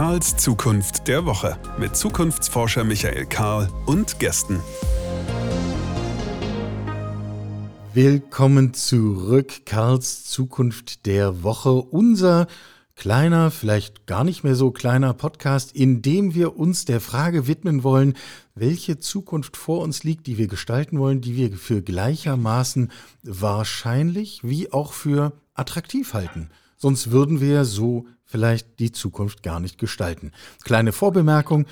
Karls Zukunft der Woche mit Zukunftsforscher Michael Karl und Gästen. Willkommen zurück, Karls Zukunft der Woche. Unser kleiner, vielleicht gar nicht mehr so kleiner Podcast, in dem wir uns der Frage widmen wollen, welche Zukunft vor uns liegt, die wir gestalten wollen, die wir für gleichermaßen wahrscheinlich wie auch für attraktiv halten. Sonst würden wir so vielleicht die Zukunft gar nicht gestalten. Kleine Vorbemerkung,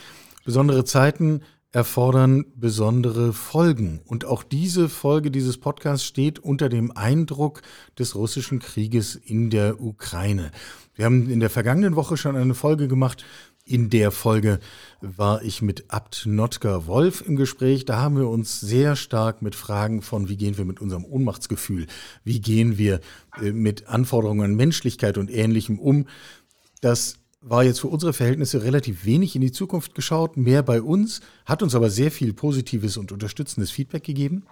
besondere Zeiten erfordern besondere Folgen. Und auch diese Folge dieses Podcasts steht unter dem Eindruck des russischen Krieges in der Ukraine. Wir haben in der vergangenen Woche schon eine Folge gemacht. In der Folge war ich mit Abt Notker Wolf im Gespräch. Da haben wir uns sehr stark mit Fragen von, wie gehen wir mit unserem Ohnmachtsgefühl, wie gehen wir äh, mit Anforderungen an Menschlichkeit und Ähnlichem um. Das war jetzt für unsere Verhältnisse relativ wenig in die Zukunft geschaut, mehr bei uns, hat uns aber sehr viel positives und unterstützendes Feedback gegeben.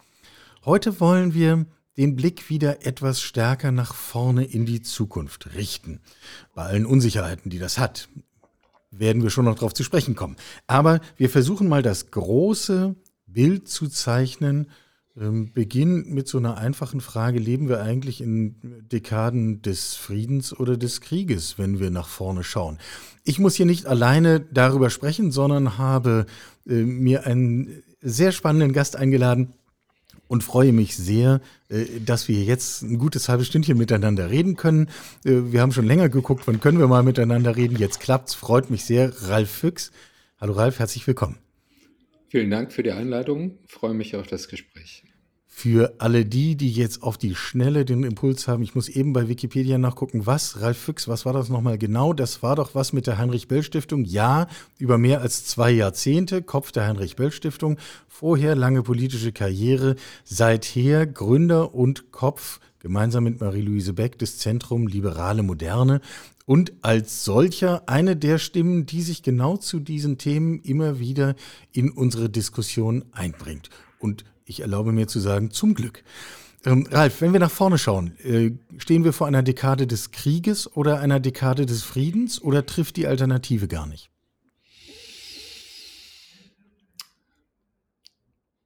Heute wollen wir den Blick wieder etwas stärker nach vorne in die Zukunft richten. Bei allen Unsicherheiten, die das hat, werden wir schon noch darauf zu sprechen kommen. Aber wir versuchen mal das große Bild zu zeichnen ähm, Beginn mit so einer einfachen Frage, leben wir eigentlich in Dekaden des Friedens oder des Krieges, wenn wir nach vorne schauen? Ich muss hier nicht alleine darüber sprechen, sondern habe äh, mir einen sehr spannenden Gast eingeladen und freue mich sehr, äh, dass wir jetzt ein gutes halbes Stündchen miteinander reden können. Äh, wir haben schon länger geguckt, wann können wir mal miteinander reden. Jetzt klappt's, freut mich sehr. Ralf Füchs. Hallo Ralf, herzlich willkommen. Vielen Dank für die Einladung. Freue mich auf das Gespräch. Für alle die, die jetzt auf die Schnelle den Impuls haben, ich muss eben bei Wikipedia nachgucken, was, Ralf Füchs, was war das nochmal genau? Das war doch was mit der Heinrich-Böll-Stiftung. Ja, über mehr als zwei Jahrzehnte, Kopf der Heinrich-Böll-Stiftung. Vorher lange politische Karriere, seither Gründer und Kopf gemeinsam mit Marie-Louise Beck des Zentrum Liberale Moderne und als solcher eine der Stimmen, die sich genau zu diesen Themen immer wieder in unsere Diskussion einbringt. Und ich erlaube mir zu sagen, zum Glück. Ähm, Ralf, wenn wir nach vorne schauen, äh, stehen wir vor einer Dekade des Krieges oder einer Dekade des Friedens oder trifft die Alternative gar nicht?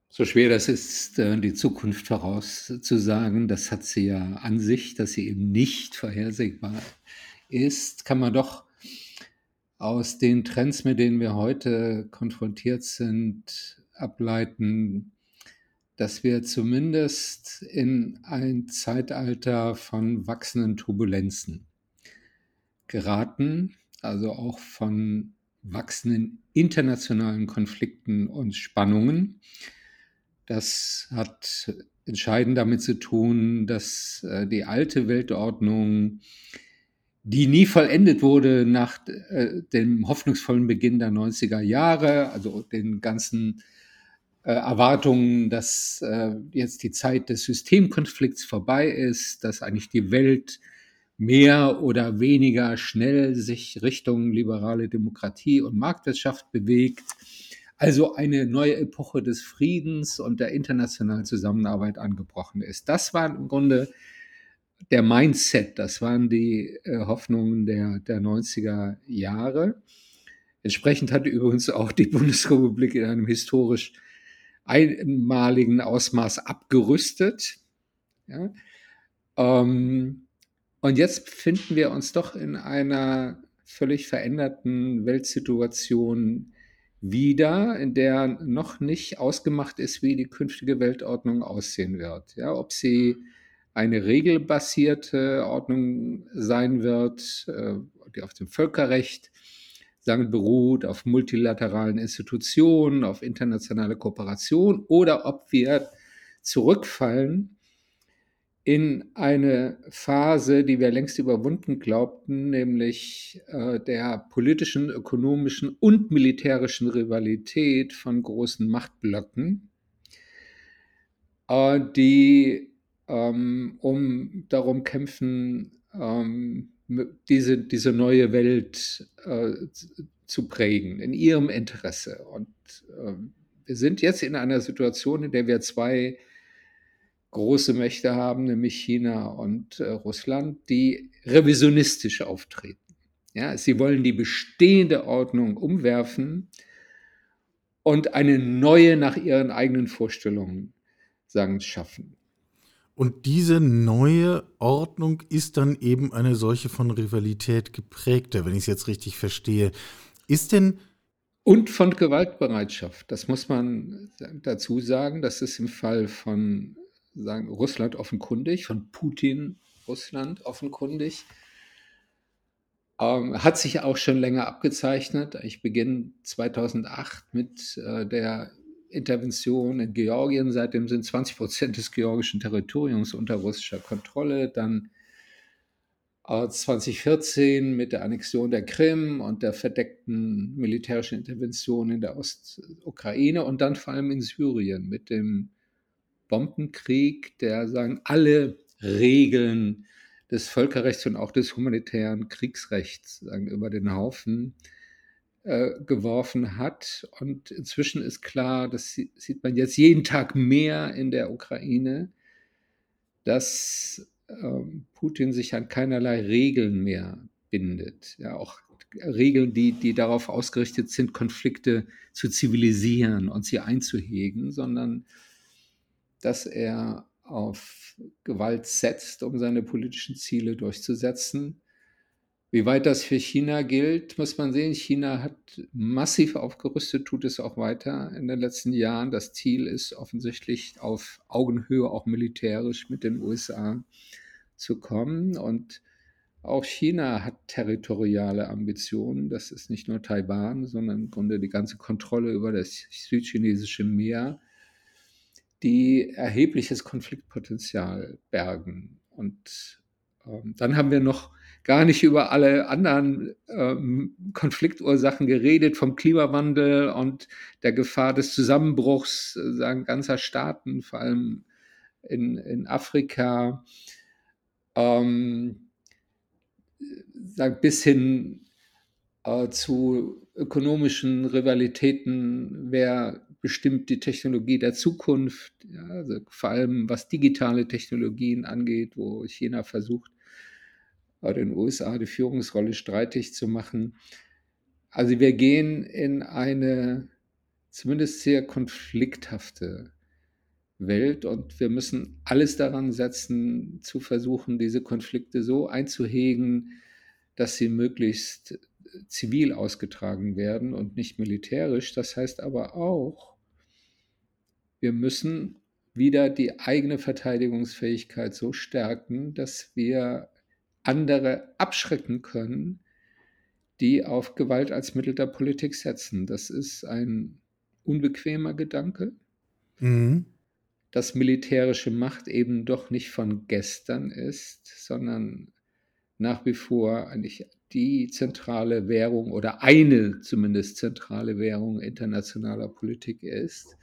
So schwer das ist, äh, die Zukunft vorauszusagen, das hat sie ja an sich, dass sie eben nicht vorhersehbar ist, kann man doch aus den Trends, mit denen wir heute konfrontiert sind, ableiten, dass wir zumindest in ein Zeitalter von wachsenden Turbulenzen geraten, also auch von wachsenden internationalen Konflikten und Spannungen. Das hat entscheidend damit zu tun, dass äh, die alte Weltordnung, die nie vollendet wurde nach äh, dem hoffnungsvollen Beginn der 90er Jahre, also den ganzen äh, Erwartungen, dass äh, jetzt die Zeit des Systemkonflikts vorbei ist, dass eigentlich die Welt mehr oder weniger schnell sich Richtung liberale Demokratie und Marktwirtschaft bewegt. Also eine neue Epoche des Friedens und der internationalen Zusammenarbeit angebrochen ist. Das war im Grunde der Mindset, das waren die äh, Hoffnungen der, der 90er Jahre. Entsprechend hat übrigens auch die Bundesrepublik in einem historisch einmaligen Ausmaß abgerüstet. Ja. Ähm, und jetzt befinden wir uns doch in einer völlig veränderten Weltsituation wieder, in der noch nicht ausgemacht ist, wie die künftige Weltordnung aussehen wird. Ja, ob sie eine regelbasierte Ordnung sein wird, äh, die auf dem Völkerrecht sagen, beruht auf multilateralen Institutionen, auf internationale Kooperation oder ob wir zurückfallen in eine Phase, die wir längst überwunden glaubten, nämlich äh, der politischen, ökonomischen und militärischen Rivalität von großen Machtblöcken, äh, die ähm, um darum kämpfen, ähm, diese, diese neue Welt äh, zu prägen, in ihrem Interesse. Und äh, wir sind jetzt in einer Situation, in der wir zwei große Mächte haben, nämlich China und äh, Russland, die revisionistisch auftreten. Ja, sie wollen die bestehende Ordnung umwerfen und eine neue nach ihren eigenen Vorstellungen sagen, schaffen. Und diese neue Ordnung ist dann eben eine solche von Rivalität geprägte, wenn ich es jetzt richtig verstehe. Ist denn. Und von Gewaltbereitschaft. Das muss man dazu sagen. Das ist im Fall von sagen, Russland offenkundig, von Putin Russland offenkundig. Ähm, hat sich auch schon länger abgezeichnet. Ich beginne 2008 mit äh, der Intervention in Georgien. Seitdem sind 20 Prozent des georgischen Territoriums unter russischer Kontrolle. Dann äh, 2014 mit der Annexion der Krim und der verdeckten militärischen Intervention in der Ostukraine und dann vor allem in Syrien mit dem Bombenkrieg, der sagen alle Regeln des Völkerrechts und auch des humanitären Kriegsrechts sagen, über den Haufen äh, geworfen hat. Und inzwischen ist klar, das sieht man jetzt jeden Tag mehr in der Ukraine, dass ähm, Putin sich an keinerlei Regeln mehr bindet. Ja, auch Regeln, die, die darauf ausgerichtet sind, Konflikte zu zivilisieren und sie einzuhegen, sondern dass er auf Gewalt setzt, um seine politischen Ziele durchzusetzen wie weit das für China gilt, muss man sehen. China hat massiv aufgerüstet, tut es auch weiter in den letzten Jahren. Das Ziel ist offensichtlich auf Augenhöhe, auch militärisch mit den USA zu kommen. Und auch China hat territoriale Ambitionen. Das ist nicht nur Taiwan, sondern im Grunde die ganze Kontrolle über das südchinesische Meer, die erhebliches Konfliktpotenzial bergen. Und ähm, dann haben wir noch gar nicht über alle anderen ähm, Konfliktursachen geredet, vom Klimawandel und der Gefahr des Zusammenbruchs äh, sagen, ganzer Staaten, vor allem in, in Afrika, ähm, sagen, bis hin äh, zu ökonomischen Rivalitäten, wer bestimmt die Technologie der Zukunft, ja, also vor allem was digitale Technologien angeht, wo China versucht, den USA die Führungsrolle streitig zu machen. Also wir gehen in eine zumindest sehr konflikthafte Welt und wir müssen alles daran setzen, zu versuchen, diese Konflikte so einzuhegen, dass sie möglichst zivil ausgetragen werden und nicht militärisch. Das heißt aber auch, wir müssen wieder die eigene Verteidigungsfähigkeit so stärken, dass wir andere abschrecken können, die auf Gewalt als Mittel der Politik setzen. Das ist ein unbequemer Gedanke, mhm. dass militärische Macht eben doch nicht von gestern ist, sondern nach wie vor eigentlich die zentrale Währung oder eine zumindest zentrale Währung internationaler Politik ist.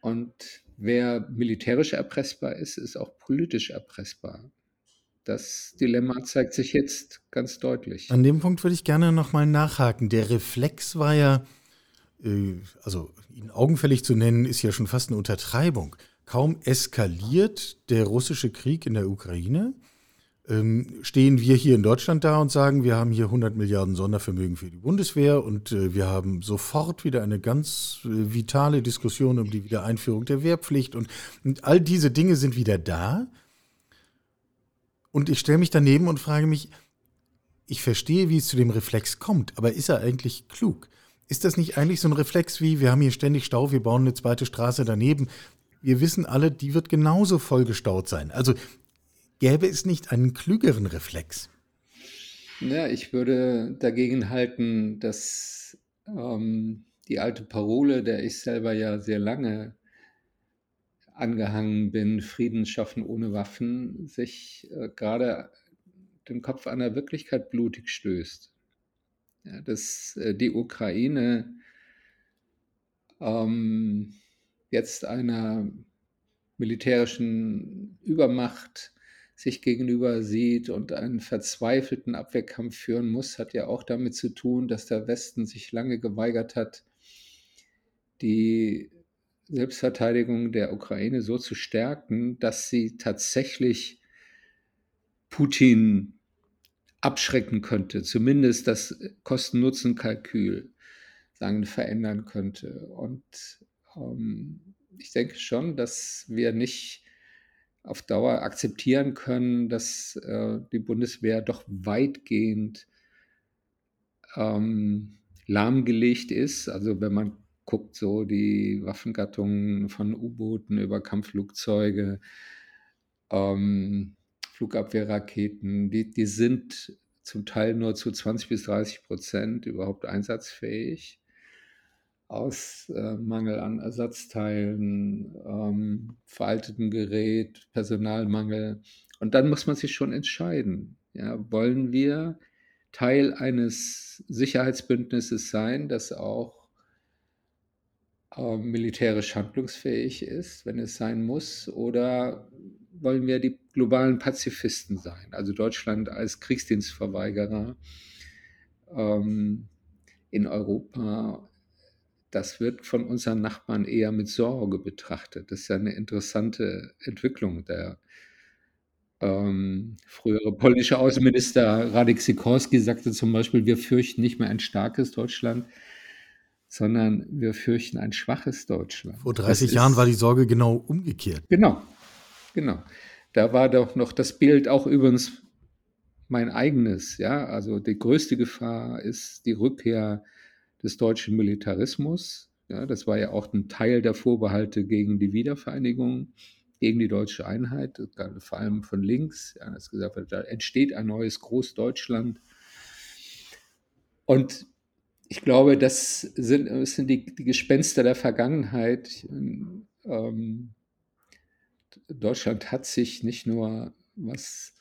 Und wer militärisch erpressbar ist, ist auch politisch erpressbar. Das Dilemma zeigt sich jetzt ganz deutlich. An dem Punkt würde ich gerne nochmal nachhaken. Der Reflex war ja, äh, also ihn augenfällig zu nennen, ist ja schon fast eine Untertreibung. Kaum eskaliert der russische Krieg in der Ukraine, ähm, stehen wir hier in Deutschland da und sagen, wir haben hier 100 Milliarden Sondervermögen für die Bundeswehr und äh, wir haben sofort wieder eine ganz äh, vitale Diskussion um die Wiedereinführung der Wehrpflicht und, und all diese Dinge sind wieder da. Und ich stelle mich daneben und frage mich, ich verstehe, wie es zu dem Reflex kommt, aber ist er eigentlich klug? Ist das nicht eigentlich so ein Reflex wie, wir haben hier ständig Stau, wir bauen eine zweite Straße daneben? Wir wissen alle, die wird genauso vollgestaut sein. Also gäbe es nicht einen klügeren Reflex? Ja, ich würde dagegen halten, dass ähm, die alte Parole, der ich selber ja sehr lange angehangen bin, Frieden schaffen ohne Waffen, sich äh, gerade den Kopf der Wirklichkeit blutig stößt. Ja, dass äh, die Ukraine ähm, jetzt einer militärischen Übermacht sich gegenüber sieht und einen verzweifelten Abwehrkampf führen muss, hat ja auch damit zu tun, dass der Westen sich lange geweigert hat, die Selbstverteidigung der Ukraine so zu stärken, dass sie tatsächlich Putin abschrecken könnte, zumindest das Kosten-Nutzen-Kalkül sagen, verändern könnte. Und ähm, ich denke schon, dass wir nicht auf Dauer akzeptieren können, dass äh, die Bundeswehr doch weitgehend ähm, lahmgelegt ist. Also wenn man guckt, so die Waffengattungen von U-Booten über Kampfflugzeuge, ähm, Flugabwehrraketen, die, die sind zum Teil nur zu 20 bis 30 Prozent überhaupt einsatzfähig aus äh, Mangel an Ersatzteilen, ähm, veraltetem Gerät, Personalmangel. Und dann muss man sich schon entscheiden. Ja, wollen wir Teil eines Sicherheitsbündnisses sein, das auch äh, militärisch handlungsfähig ist, wenn es sein muss, oder wollen wir die globalen Pazifisten sein, also Deutschland als Kriegsdienstverweigerer ähm, in Europa das wird von unseren Nachbarn eher mit Sorge betrachtet. Das ist ja eine interessante Entwicklung. Der ähm, frühere polnische Außenminister Radek Sikorski sagte zum Beispiel, wir fürchten nicht mehr ein starkes Deutschland, sondern wir fürchten ein schwaches Deutschland. Vor 30 ist, Jahren war die Sorge genau umgekehrt. Genau, genau. Da war doch noch das Bild auch übrigens mein eigenes. Ja, also die größte Gefahr ist die Rückkehr des deutschen Militarismus. Ja, das war ja auch ein Teil der Vorbehalte gegen die Wiedervereinigung, gegen die deutsche Einheit, vor allem von links. Ja, das gesagt wird, da entsteht ein neues Großdeutschland. Und ich glaube, das sind, das sind die, die Gespenster der Vergangenheit. Ähm, Deutschland hat sich nicht nur, was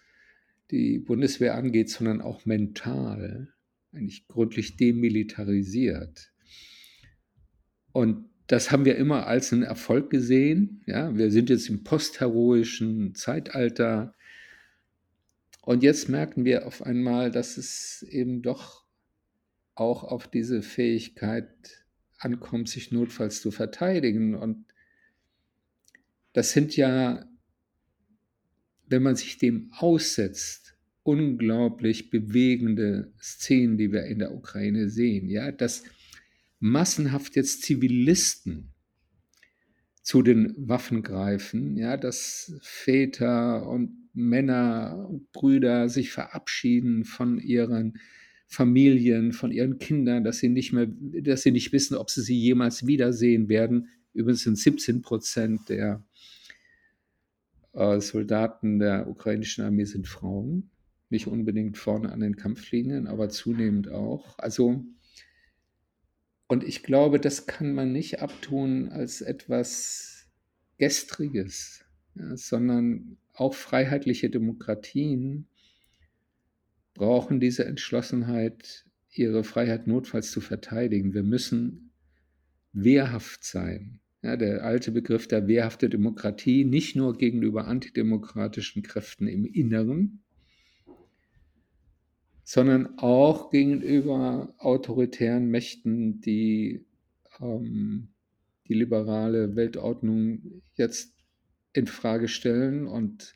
die Bundeswehr angeht, sondern auch mental eigentlich gründlich demilitarisiert. Und das haben wir immer als einen Erfolg gesehen. Ja, wir sind jetzt im postheroischen Zeitalter. Und jetzt merken wir auf einmal, dass es eben doch auch auf diese Fähigkeit ankommt, sich notfalls zu verteidigen. Und das sind ja, wenn man sich dem aussetzt, unglaublich bewegende Szenen, die wir in der Ukraine sehen. Ja, dass massenhaft jetzt Zivilisten zu den Waffen greifen, ja, dass Väter und Männer und Brüder sich verabschieden von ihren Familien, von ihren Kindern, dass sie nicht mehr, dass sie nicht wissen, ob sie sie jemals wiedersehen werden. Übrigens sind 17 Prozent der äh, Soldaten der ukrainischen Armee sind Frauen nicht unbedingt vorne an den Kampflinien, aber zunehmend auch. Also, und ich glaube, das kann man nicht abtun als etwas Gestriges, ja, sondern auch freiheitliche Demokratien brauchen diese Entschlossenheit, ihre Freiheit notfalls zu verteidigen. Wir müssen wehrhaft sein. Ja, der alte Begriff der wehrhafte Demokratie, nicht nur gegenüber antidemokratischen Kräften im Inneren, sondern auch gegenüber autoritären Mächten, die ähm, die liberale Weltordnung jetzt in Frage stellen und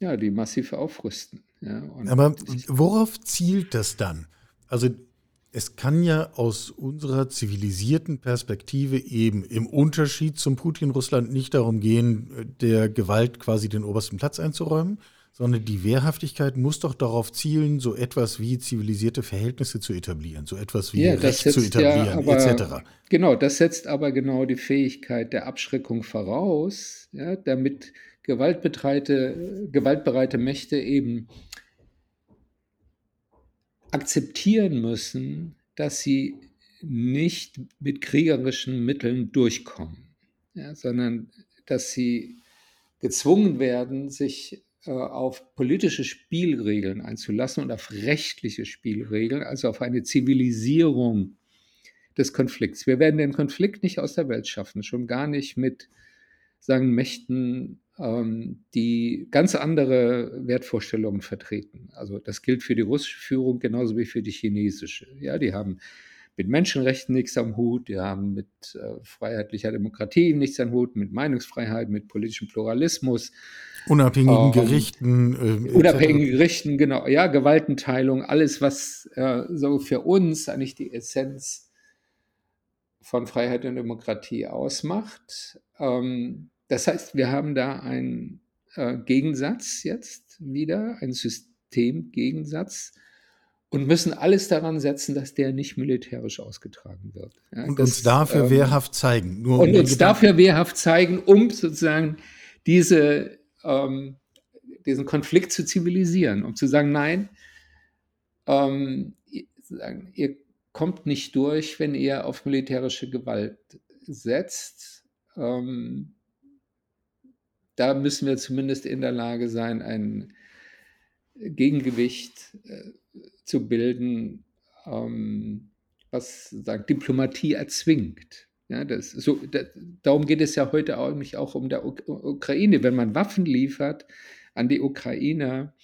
ja, die massiv aufrüsten. Ja, Aber worauf zielt das dann? Also es kann ja aus unserer zivilisierten Perspektive eben im Unterschied zum Putin-Russland nicht darum gehen, der Gewalt quasi den obersten Platz einzuräumen, sondern die Wehrhaftigkeit muss doch darauf zielen, so etwas wie zivilisierte Verhältnisse zu etablieren, so etwas wie ja, Recht zu etablieren, ja aber, etc. Genau, das setzt aber genau die Fähigkeit der Abschreckung voraus, ja, damit gewaltbereite, Mächte eben akzeptieren müssen, dass sie nicht mit kriegerischen Mitteln durchkommen, ja, sondern dass sie gezwungen werden, sich äh, auf politische Spielregeln einzulassen und auf rechtliche Spielregeln, also auf eine Zivilisierung des Konflikts. Wir werden den Konflikt nicht aus der Welt schaffen, schon gar nicht mit, sagen, Mächten, die ganz andere Wertvorstellungen vertreten. Also das gilt für die russische Führung genauso wie für die chinesische. Ja, die haben mit Menschenrechten nichts am Hut, die haben mit äh, freiheitlicher Demokratie nichts am Hut, mit Meinungsfreiheit, mit politischem Pluralismus. Unabhängigen ähm, Gerichten. Äh, unabhängigen Gerichten, genau. Ja, Gewaltenteilung, alles, was äh, so für uns eigentlich die Essenz von Freiheit und Demokratie ausmacht. Ähm, das heißt, wir haben da einen äh, Gegensatz jetzt wieder, einen Systemgegensatz und müssen alles daran setzen, dass der nicht militärisch ausgetragen wird. Ja, und das, uns dafür ähm, wehrhaft zeigen. Nur und um uns dafür wehrhaft zeigen, um sozusagen diese, ähm, diesen Konflikt zu zivilisieren, um zu sagen, nein, ähm, ihr kommt nicht durch, wenn ihr auf militärische Gewalt setzt. Ähm, da müssen wir zumindest in der Lage sein, ein Gegengewicht äh, zu bilden, ähm, was sagen, Diplomatie erzwingt. Ja, das, so, das, darum geht es ja heute auch, auch um der Ukraine. Wenn man Waffen liefert an die Ukrainer,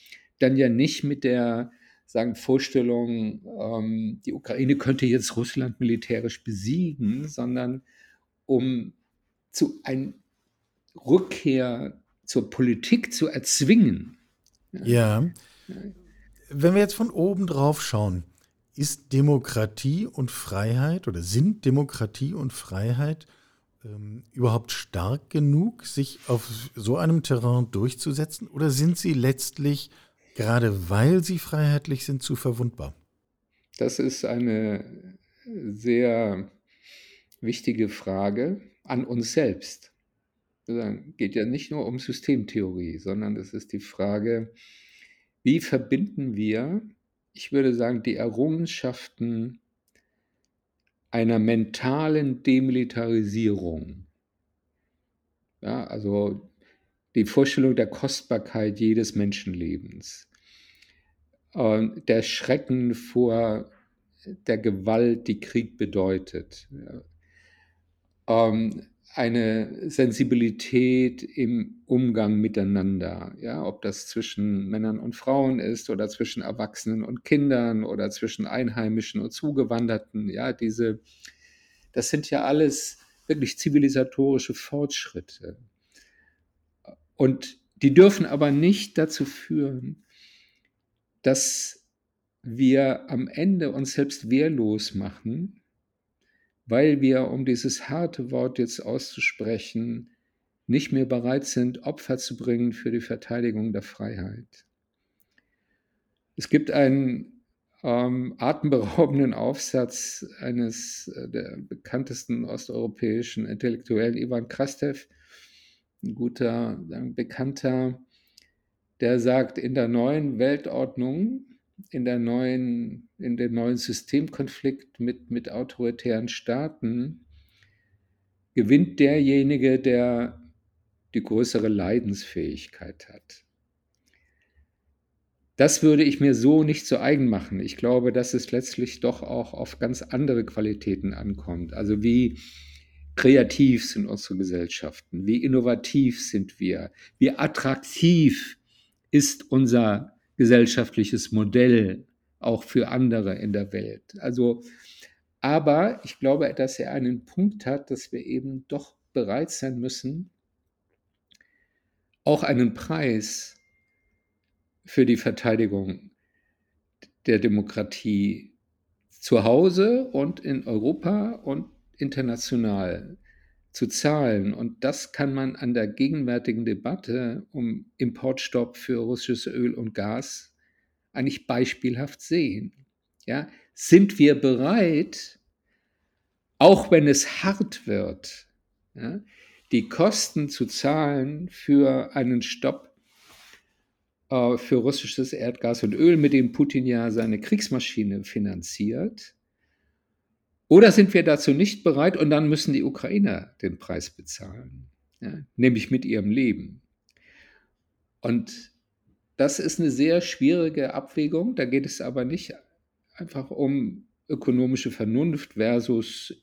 dann ja nicht mit der sagen, Vorstellung, ähm, die Ukraine könnte jetzt Russland militärisch besiegen, sondern um zu einer Rückkehr zur Politik zu erzwingen. Ja. Wenn wir jetzt von oben drauf schauen, ist Demokratie und Freiheit oder sind Demokratie und Freiheit ähm, überhaupt stark genug, sich auf so einem Terrain durchzusetzen? Oder sind sie letztlich, gerade weil sie freiheitlich sind, zu verwundbar? Das ist eine sehr wichtige Frage an uns selbst. Es geht ja nicht nur um Systemtheorie, sondern es ist die Frage, wie verbinden wir, ich würde sagen, die Errungenschaften einer mentalen Demilitarisierung? Ja, also die Vorstellung der Kostbarkeit jedes Menschenlebens, der Schrecken vor der Gewalt, die Krieg bedeutet, ähm, eine Sensibilität im Umgang miteinander, ja, ob das zwischen Männern und Frauen ist oder zwischen Erwachsenen und Kindern oder zwischen Einheimischen und Zugewanderten, ja, diese, das sind ja alles wirklich zivilisatorische Fortschritte. Und die dürfen aber nicht dazu führen, dass wir am Ende uns selbst wehrlos machen weil wir, um dieses harte Wort jetzt auszusprechen, nicht mehr bereit sind, Opfer zu bringen für die Verteidigung der Freiheit. Es gibt einen ähm, atemberaubenden Aufsatz eines äh, der bekanntesten osteuropäischen Intellektuellen, Ivan Krastev, ein guter, ein Bekannter, der sagt, in der neuen Weltordnung in, der neuen, in dem neuen Systemkonflikt mit, mit autoritären Staaten gewinnt derjenige, der die größere Leidensfähigkeit hat. Das würde ich mir so nicht zu eigen machen. Ich glaube, dass es letztlich doch auch auf ganz andere Qualitäten ankommt. Also wie kreativ sind unsere Gesellschaften, wie innovativ sind wir, wie attraktiv ist unser gesellschaftliches Modell auch für andere in der Welt. Also, aber ich glaube, dass er einen Punkt hat, dass wir eben doch bereit sein müssen, auch einen Preis für die Verteidigung der Demokratie zu Hause und in Europa und international zu zahlen. Und das kann man an der gegenwärtigen Debatte um Importstopp für russisches Öl und Gas eigentlich beispielhaft sehen. Ja, sind wir bereit, auch wenn es hart wird, ja, die Kosten zu zahlen für einen Stopp äh, für russisches Erdgas und Öl, mit dem Putin ja seine Kriegsmaschine finanziert? Oder sind wir dazu nicht bereit und dann müssen die Ukrainer den Preis bezahlen, ja, nämlich mit ihrem Leben. Und das ist eine sehr schwierige Abwägung. Da geht es aber nicht einfach um ökonomische Vernunft versus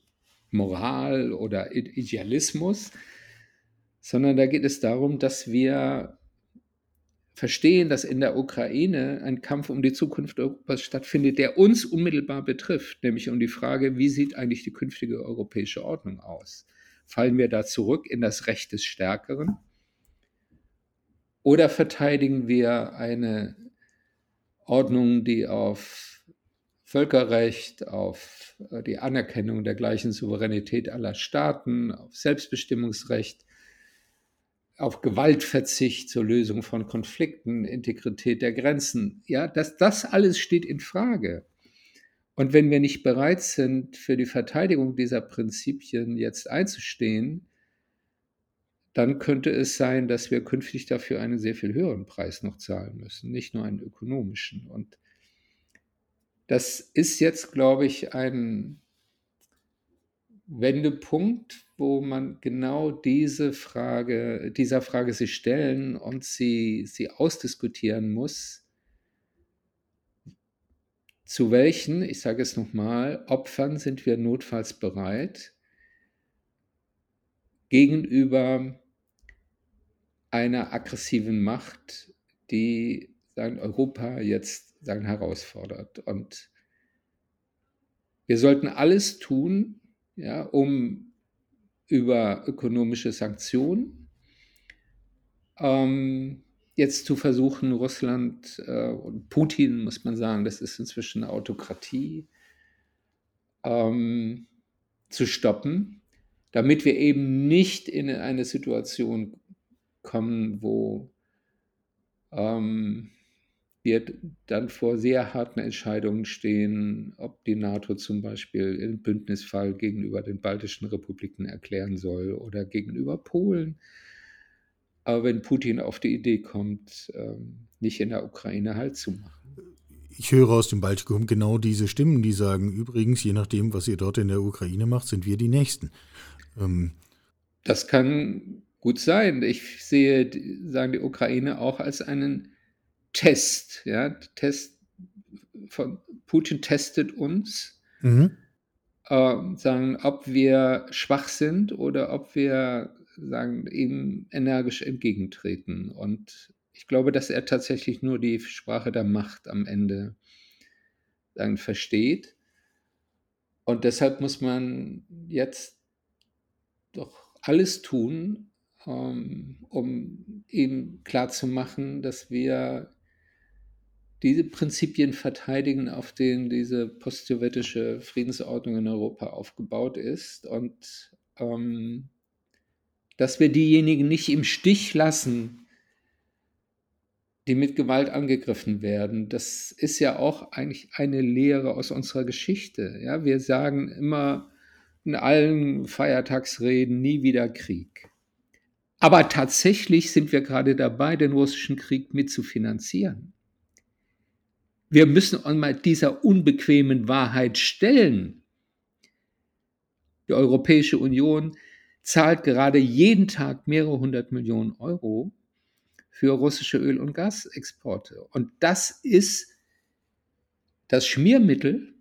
Moral oder Idealismus, sondern da geht es darum, dass wir verstehen, dass in der Ukraine ein Kampf um die Zukunft Europas stattfindet, der uns unmittelbar betrifft, nämlich um die Frage, wie sieht eigentlich die künftige europäische Ordnung aus? Fallen wir da zurück in das Recht des Stärkeren? Oder verteidigen wir eine Ordnung, die auf Völkerrecht, auf äh, die Anerkennung der gleichen Souveränität aller Staaten, auf Selbstbestimmungsrecht, auf Gewaltverzicht zur Lösung von Konflikten, Integrität der Grenzen. Ja, das, das alles steht in Frage. Und wenn wir nicht bereit sind, für die Verteidigung dieser Prinzipien jetzt einzustehen, dann könnte es sein, dass wir künftig dafür einen sehr viel höheren Preis noch zahlen müssen, nicht nur einen ökonomischen. Und das ist jetzt, glaube ich, ein Wendepunkt, wo man genau diese Frage, dieser Frage sich stellen und sie, sie ausdiskutieren muss. Zu welchen, ich sage es nochmal, Opfern sind wir notfalls bereit gegenüber einer aggressiven Macht, die sagen, Europa jetzt sagen, herausfordert. Und wir sollten alles tun, ja, um über ökonomische Sanktionen ähm, jetzt zu versuchen, Russland äh, und Putin, muss man sagen, das ist inzwischen eine Autokratie, ähm, zu stoppen, damit wir eben nicht in eine Situation kommen, wo ähm, wir dann vor sehr harten Entscheidungen stehen, ob die NATO zum Beispiel den Bündnisfall gegenüber den baltischen Republiken erklären soll oder gegenüber Polen. Aber wenn Putin auf die Idee kommt, ähm, nicht in der Ukraine Halt zu machen. Ich höre aus dem Baltikum genau diese Stimmen, die sagen, übrigens, je nachdem, was ihr dort in der Ukraine macht, sind wir die Nächsten. Ähm das kann gut sein. Ich sehe, sagen die Ukraine auch als einen Test. Ja, Test von Putin testet uns, mhm. äh, sagen, ob wir schwach sind oder ob wir sagen, ihm energisch entgegentreten. Und ich glaube, dass er tatsächlich nur die Sprache der Macht am Ende sagen, versteht. Und deshalb muss man jetzt doch alles tun, ähm, um ihm klarzumachen, dass wir diese Prinzipien verteidigen, auf denen diese post-sowjetische Friedensordnung in Europa aufgebaut ist und ähm, dass wir diejenigen nicht im Stich lassen, die mit Gewalt angegriffen werden. Das ist ja auch eigentlich eine Lehre aus unserer Geschichte. Ja, wir sagen immer in allen Feiertagsreden nie wieder Krieg. Aber tatsächlich sind wir gerade dabei, den russischen Krieg mitzufinanzieren. Wir müssen einmal dieser unbequemen Wahrheit stellen. Die Europäische Union zahlt gerade jeden Tag mehrere hundert Millionen Euro für russische Öl- und Gasexporte. Und das ist das Schmiermittel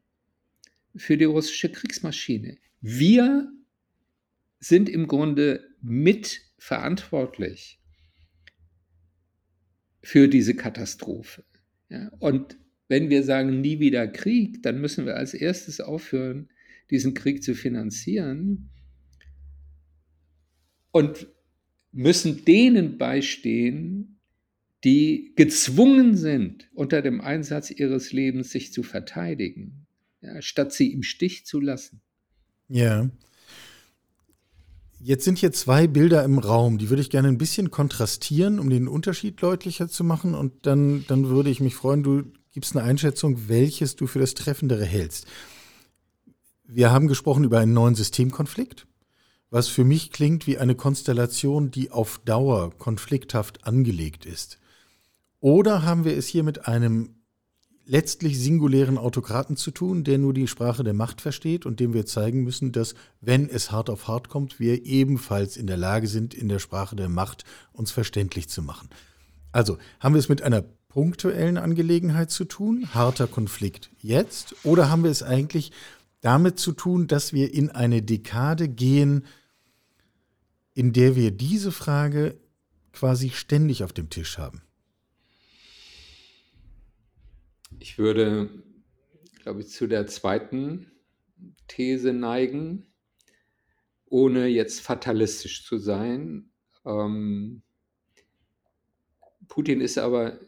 für die russische Kriegsmaschine. Wir sind im Grunde mitverantwortlich für diese Katastrophe. Ja, und wenn wir sagen, nie wieder Krieg, dann müssen wir als erstes aufhören, diesen Krieg zu finanzieren und müssen denen beistehen, die gezwungen sind, unter dem Einsatz ihres Lebens sich zu verteidigen, ja, statt sie im Stich zu lassen. Ja. Jetzt sind hier zwei Bilder im Raum, die würde ich gerne ein bisschen kontrastieren, um den Unterschied deutlicher zu machen. Und dann, dann würde ich mich freuen, du gibst eine Einschätzung, welches du für das Treffendere hältst. Wir haben gesprochen über einen neuen Systemkonflikt, was für mich klingt wie eine Konstellation, die auf Dauer konflikthaft angelegt ist. Oder haben wir es hier mit einem letztlich singulären Autokraten zu tun, der nur die Sprache der Macht versteht und dem wir zeigen müssen, dass, wenn es hart auf hart kommt, wir ebenfalls in der Lage sind, in der Sprache der Macht uns verständlich zu machen. Also haben wir es mit einer punktuellen Angelegenheit zu tun, harter Konflikt jetzt, oder haben wir es eigentlich damit zu tun, dass wir in eine Dekade gehen, in der wir diese Frage quasi ständig auf dem Tisch haben? Ich würde, glaube ich, zu der zweiten These neigen, ohne jetzt fatalistisch zu sein. Ähm, Putin ist aber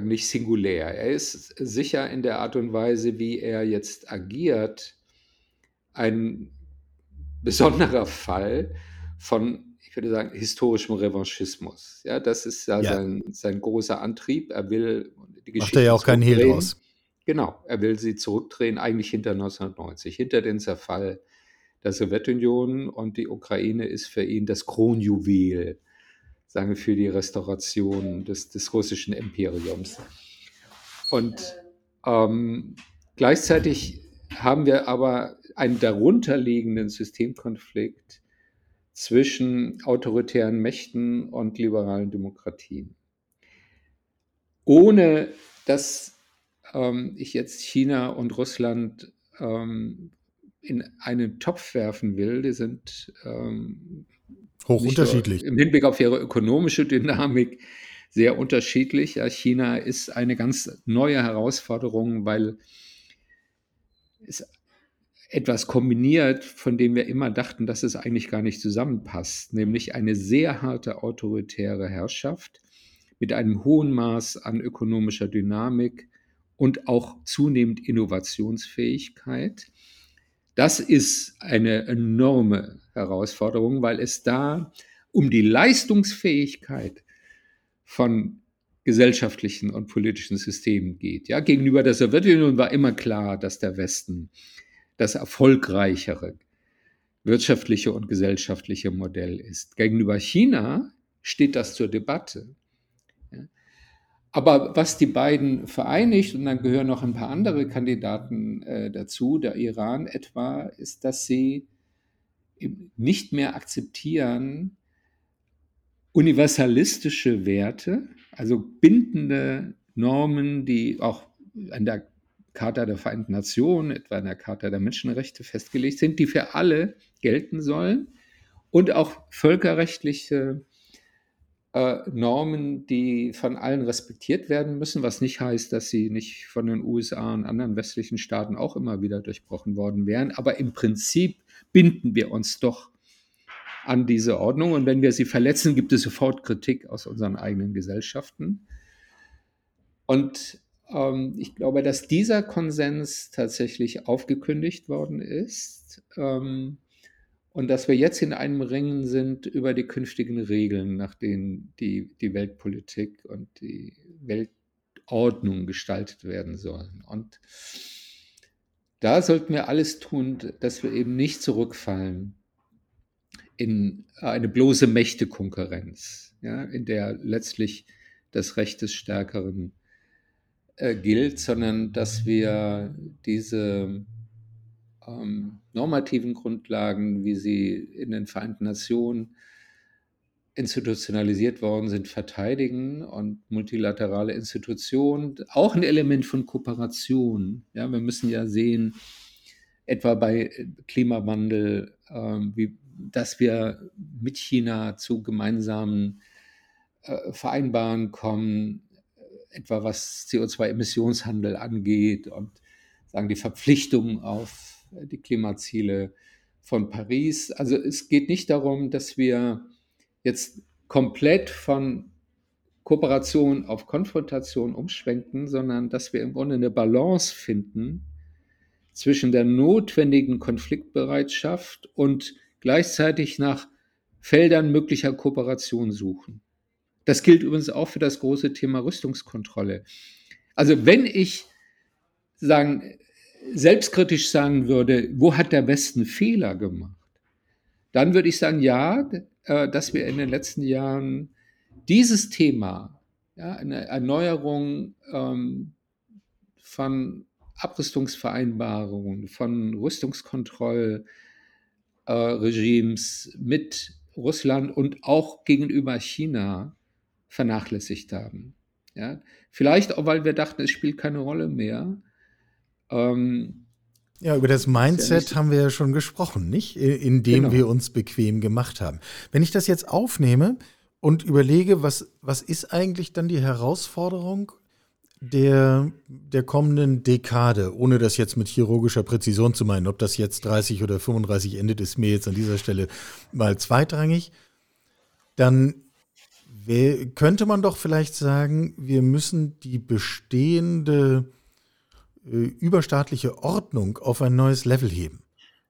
nicht singulär. Er ist sicher in der Art und Weise, wie er jetzt agiert, ein besonderer Fall von, ich würde sagen, historischem Revanchismus. Ja, das ist ja, ja. Sein, sein großer Antrieb. Er will die Geschichte. Macht er ja auch keinen Hehl draus. Genau, er will sie zurückdrehen, eigentlich hinter 1990, hinter den Zerfall der Sowjetunion und die Ukraine ist für ihn das Kronjuwel, sagen wir, für die Restauration des, des russischen Imperiums. Und ähm, gleichzeitig haben wir aber einen darunterliegenden Systemkonflikt zwischen autoritären Mächten und liberalen Demokratien. Ohne dass ähm, ich jetzt China und Russland ähm, in einen Topf werfen will, die sind ähm, hoch unterschiedlich. Im Hinblick auf ihre ökonomische Dynamik sehr unterschiedlich. Ja, China ist eine ganz neue Herausforderung, weil es etwas kombiniert, von dem wir immer dachten, dass es eigentlich gar nicht zusammenpasst, nämlich eine sehr harte autoritäre Herrschaft mit einem hohen Maß an ökonomischer Dynamik und auch zunehmend Innovationsfähigkeit. Das ist eine enorme Herausforderung, weil es da um die Leistungsfähigkeit von gesellschaftlichen und politischen Systemen geht. Ja, gegenüber der Sowjetunion war immer klar, dass der Westen das erfolgreichere wirtschaftliche und gesellschaftliche Modell ist. Gegenüber China steht das zur Debatte. Aber was die beiden vereinigt, und dann gehören noch ein paar andere Kandidaten äh, dazu, der Iran etwa, ist, dass sie nicht mehr akzeptieren universalistische Werte, also bindende Normen, die auch an der Charta der Vereinten Nationen, etwa in der Charta der Menschenrechte festgelegt sind, die für alle gelten sollen und auch völkerrechtliche äh, Normen, die von allen respektiert werden müssen, was nicht heißt, dass sie nicht von den USA und anderen westlichen Staaten auch immer wieder durchbrochen worden wären. Aber im Prinzip binden wir uns doch an diese Ordnung und wenn wir sie verletzen, gibt es sofort Kritik aus unseren eigenen Gesellschaften. Und ähm, ich glaube, dass dieser Konsens tatsächlich aufgekündigt worden ist. Ähm, und dass wir jetzt in einem Ringen sind über die künftigen Regeln, nach denen die, die Weltpolitik und die Weltordnung gestaltet werden sollen. Und da sollten wir alles tun, dass wir eben nicht zurückfallen in eine bloße Mächtekonkurrenz, ja, in der letztlich das Recht des Stärkeren äh, gilt, sondern dass wir diese ähm, normativen Grundlagen, wie sie in den Vereinten Nationen institutionalisiert worden sind, verteidigen und multilaterale Institutionen, auch ein Element von Kooperation. Ja, wir müssen ja sehen, etwa bei Klimawandel, äh, wie, dass wir mit China zu gemeinsamen äh, Vereinbaren kommen, etwa was CO2-Emissionshandel angeht und sagen die Verpflichtungen auf die Klimaziele von Paris. Also es geht nicht darum, dass wir jetzt komplett von Kooperation auf Konfrontation umschwenken, sondern dass wir im Grunde eine Balance finden zwischen der notwendigen Konfliktbereitschaft und gleichzeitig nach Feldern möglicher Kooperation suchen. Das gilt übrigens auch für das große Thema Rüstungskontrolle. Also wenn ich sagen, selbstkritisch sagen würde, wo hat der Westen Fehler gemacht, dann würde ich sagen, ja, äh, dass wir in den letzten Jahren dieses Thema, ja, eine Erneuerung ähm, von Abrüstungsvereinbarungen, von Rüstungskontrollregimes äh, mit Russland und auch gegenüber China vernachlässigt haben. Ja, vielleicht auch, weil wir dachten, es spielt keine Rolle mehr. Ähm, ja, über das Mindset ja haben wir ja schon gesprochen, nicht? In dem genau. wir uns bequem gemacht haben. Wenn ich das jetzt aufnehme und überlege, was, was ist eigentlich dann die Herausforderung? der, der kommenden Dekade, ohne das jetzt mit chirurgischer Präzision zu meinen, ob das jetzt 30 oder 35 endet, ist mir jetzt an dieser Stelle mal zweitrangig, dann könnte man doch vielleicht sagen, wir müssen die bestehende überstaatliche Ordnung auf ein neues Level heben.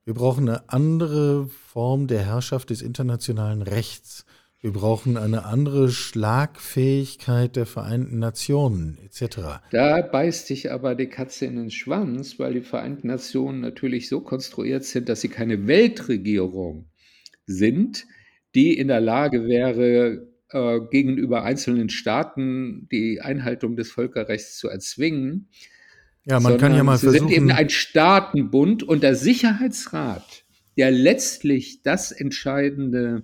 Wir brauchen eine andere Form der Herrschaft des internationalen Rechts. Wir brauchen eine andere Schlagfähigkeit der Vereinten Nationen etc. Da beißt sich aber die Katze in den Schwanz, weil die Vereinten Nationen natürlich so konstruiert sind, dass sie keine Weltregierung sind, die in der Lage wäre, äh, gegenüber einzelnen Staaten die Einhaltung des Völkerrechts zu erzwingen. Ja, man kann ja mal sie versuchen. sind eben ein Staatenbund und der Sicherheitsrat, der letztlich das entscheidende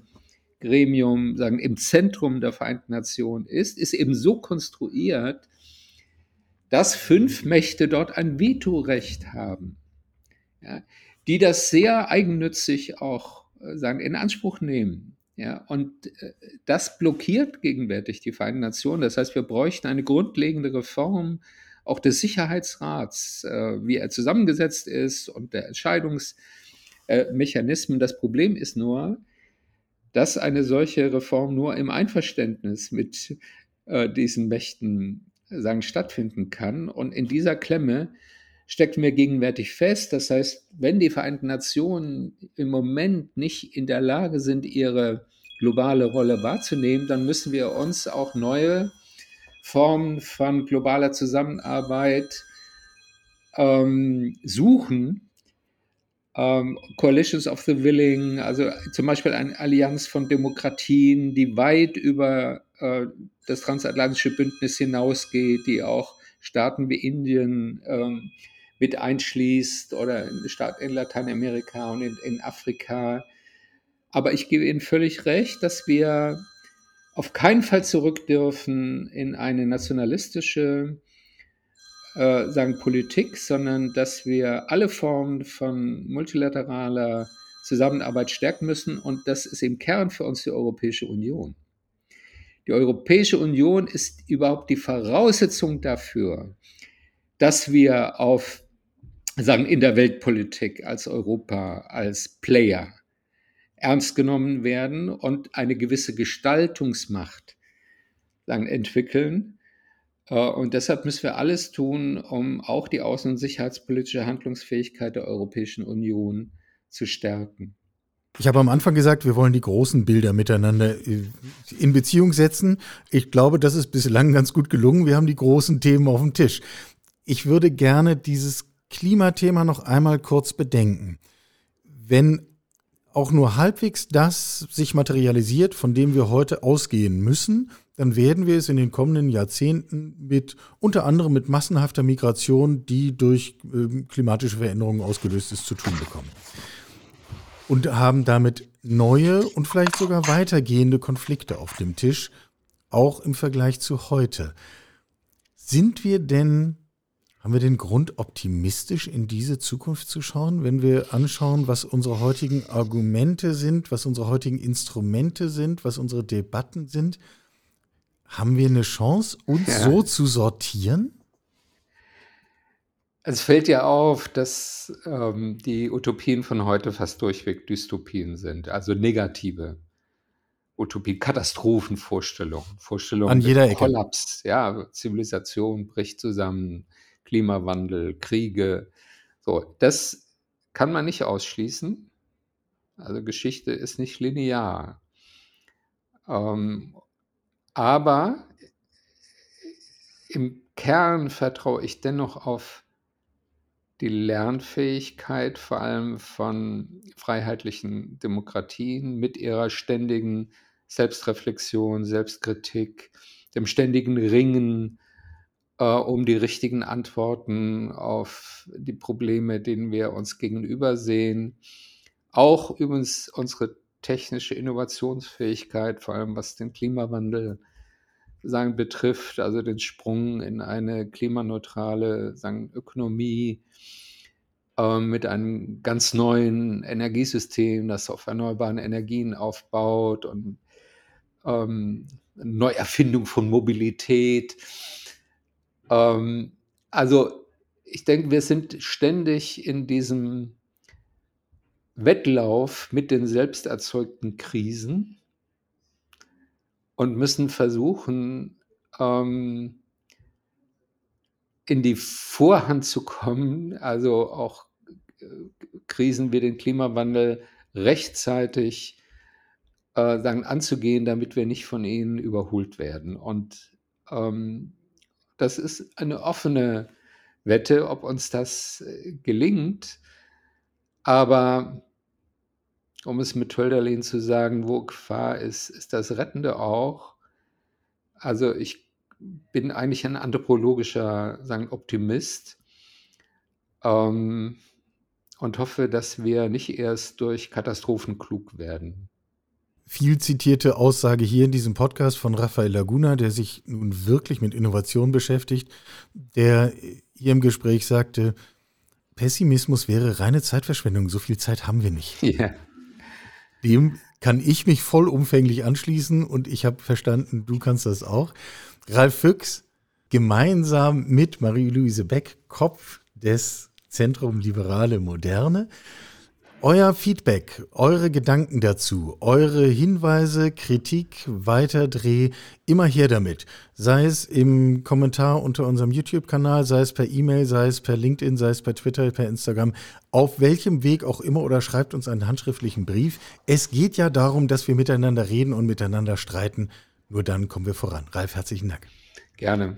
Gremium sagen, im Zentrum der Vereinten Nationen ist, ist eben so konstruiert, dass fünf Mächte dort ein Vetorecht haben, ja, die das sehr eigennützig auch äh, sagen, in Anspruch nehmen. Ja, und äh, das blockiert gegenwärtig die Vereinten Nationen. Das heißt, wir bräuchten eine grundlegende Reform auch des Sicherheitsrats, äh, wie er zusammengesetzt ist und der Entscheidungsmechanismen. Das Problem ist nur, dass eine solche Reform nur im Einverständnis mit äh, diesen Mächten sagen, stattfinden kann. Und in dieser Klemme stecken wir gegenwärtig fest. Das heißt, wenn die Vereinten Nationen im Moment nicht in der Lage sind, ihre globale Rolle wahrzunehmen, dann müssen wir uns auch neue Formen von globaler Zusammenarbeit ähm, suchen, ähm, Coalitions of the Willing, also zum Beispiel eine Allianz von Demokratien, die weit über äh, das transatlantische Bündnis hinausgeht, die auch Staaten wie Indien ähm, mit einschließt oder Staaten in Lateinamerika und in, in Afrika. Aber ich gebe Ihnen völlig recht, dass wir auf keinen Fall zurück dürfen in eine nationalistische äh, sagen Politik, sondern dass wir alle Formen von multilateraler Zusammenarbeit stärken müssen. Und das ist im Kern für uns die Europäische Union. Die Europäische Union ist überhaupt die Voraussetzung dafür, dass wir auf, sagen, in der Weltpolitik als Europa, als Player ernst genommen werden und eine gewisse Gestaltungsmacht sagen, entwickeln, äh, und deshalb müssen wir alles tun, um auch die außen- und sicherheitspolitische Handlungsfähigkeit der Europäischen Union zu stärken. Ich habe am Anfang gesagt, wir wollen die großen Bilder miteinander äh, in Beziehung setzen. Ich glaube, das ist bislang ganz gut gelungen. Wir haben die großen Themen auf dem Tisch. Ich würde gerne dieses Klimathema noch einmal kurz bedenken. Wenn auch nur halbwegs das sich materialisiert, von dem wir heute ausgehen müssen, dann werden wir es in den kommenden Jahrzehnten mit unter anderem mit massenhafter Migration, die durch äh, klimatische Veränderungen ausgelöst ist, zu tun bekommen. Und haben damit neue und vielleicht sogar weitergehende Konflikte auf dem Tisch, auch im Vergleich zu heute. Sind wir denn, haben wir den Grund, optimistisch in diese Zukunft zu schauen, wenn wir anschauen, was unsere heutigen Argumente sind, was unsere heutigen Instrumente sind, was unsere Debatten sind? Haben wir eine Chance, uns ja. so zu sortieren? Es fällt ja auf, dass ähm, die Utopien von heute fast durchweg Dystopien sind, also negative Utopien, Katastrophenvorstellungen, Vorstellungen An jeder Ecke. Kollaps, ja, Zivilisation bricht zusammen, Klimawandel, Kriege. So, das kann man nicht ausschließen. Also Geschichte ist nicht linear. Ähm, aber im Kern vertraue ich dennoch auf die Lernfähigkeit vor allem von freiheitlichen Demokratien mit ihrer ständigen Selbstreflexion, Selbstkritik, dem ständigen Ringen äh, um die richtigen Antworten auf die Probleme, denen wir uns gegenüber sehen. Auch übrigens unsere technische Innovationsfähigkeit, vor allem was den Klimawandel sagen, betrifft, also den Sprung in eine klimaneutrale sagen, Ökonomie äh, mit einem ganz neuen Energiesystem, das auf erneuerbaren Energien aufbaut und ähm, Neuerfindung von Mobilität. Ähm, also ich denke, wir sind ständig in diesem Wettlauf mit den selbst erzeugten Krisen und müssen versuchen, ähm, in die Vorhand zu kommen, also auch äh, Krisen wie den Klimawandel rechtzeitig äh, sagen, anzugehen, damit wir nicht von ihnen überholt werden. Und ähm, das ist eine offene Wette, ob uns das äh, gelingt. Aber um es mit Hölderlin zu sagen, wo Gefahr ist, ist das Rettende auch. Also ich bin eigentlich ein anthropologischer sagen, Optimist ähm, und hoffe, dass wir nicht erst durch Katastrophen klug werden. Viel zitierte Aussage hier in diesem Podcast von Rafael Laguna, der sich nun wirklich mit Innovation beschäftigt, der hier im Gespräch sagte, Pessimismus wäre reine Zeitverschwendung, so viel Zeit haben wir nicht. Ja. Dem kann ich mich vollumfänglich anschließen und ich habe verstanden, du kannst das auch. Ralf Füchs, gemeinsam mit Marie-Louise Beck, Kopf des Zentrum Liberale Moderne. Euer Feedback, eure Gedanken dazu, eure Hinweise, Kritik, Weiterdreh, immer her damit. Sei es im Kommentar unter unserem YouTube-Kanal, sei es per E-Mail, sei es per LinkedIn, sei es per Twitter, per Instagram, auf welchem Weg auch immer oder schreibt uns einen handschriftlichen Brief. Es geht ja darum, dass wir miteinander reden und miteinander streiten. Nur dann kommen wir voran. Ralf, herzlichen Dank. Gerne.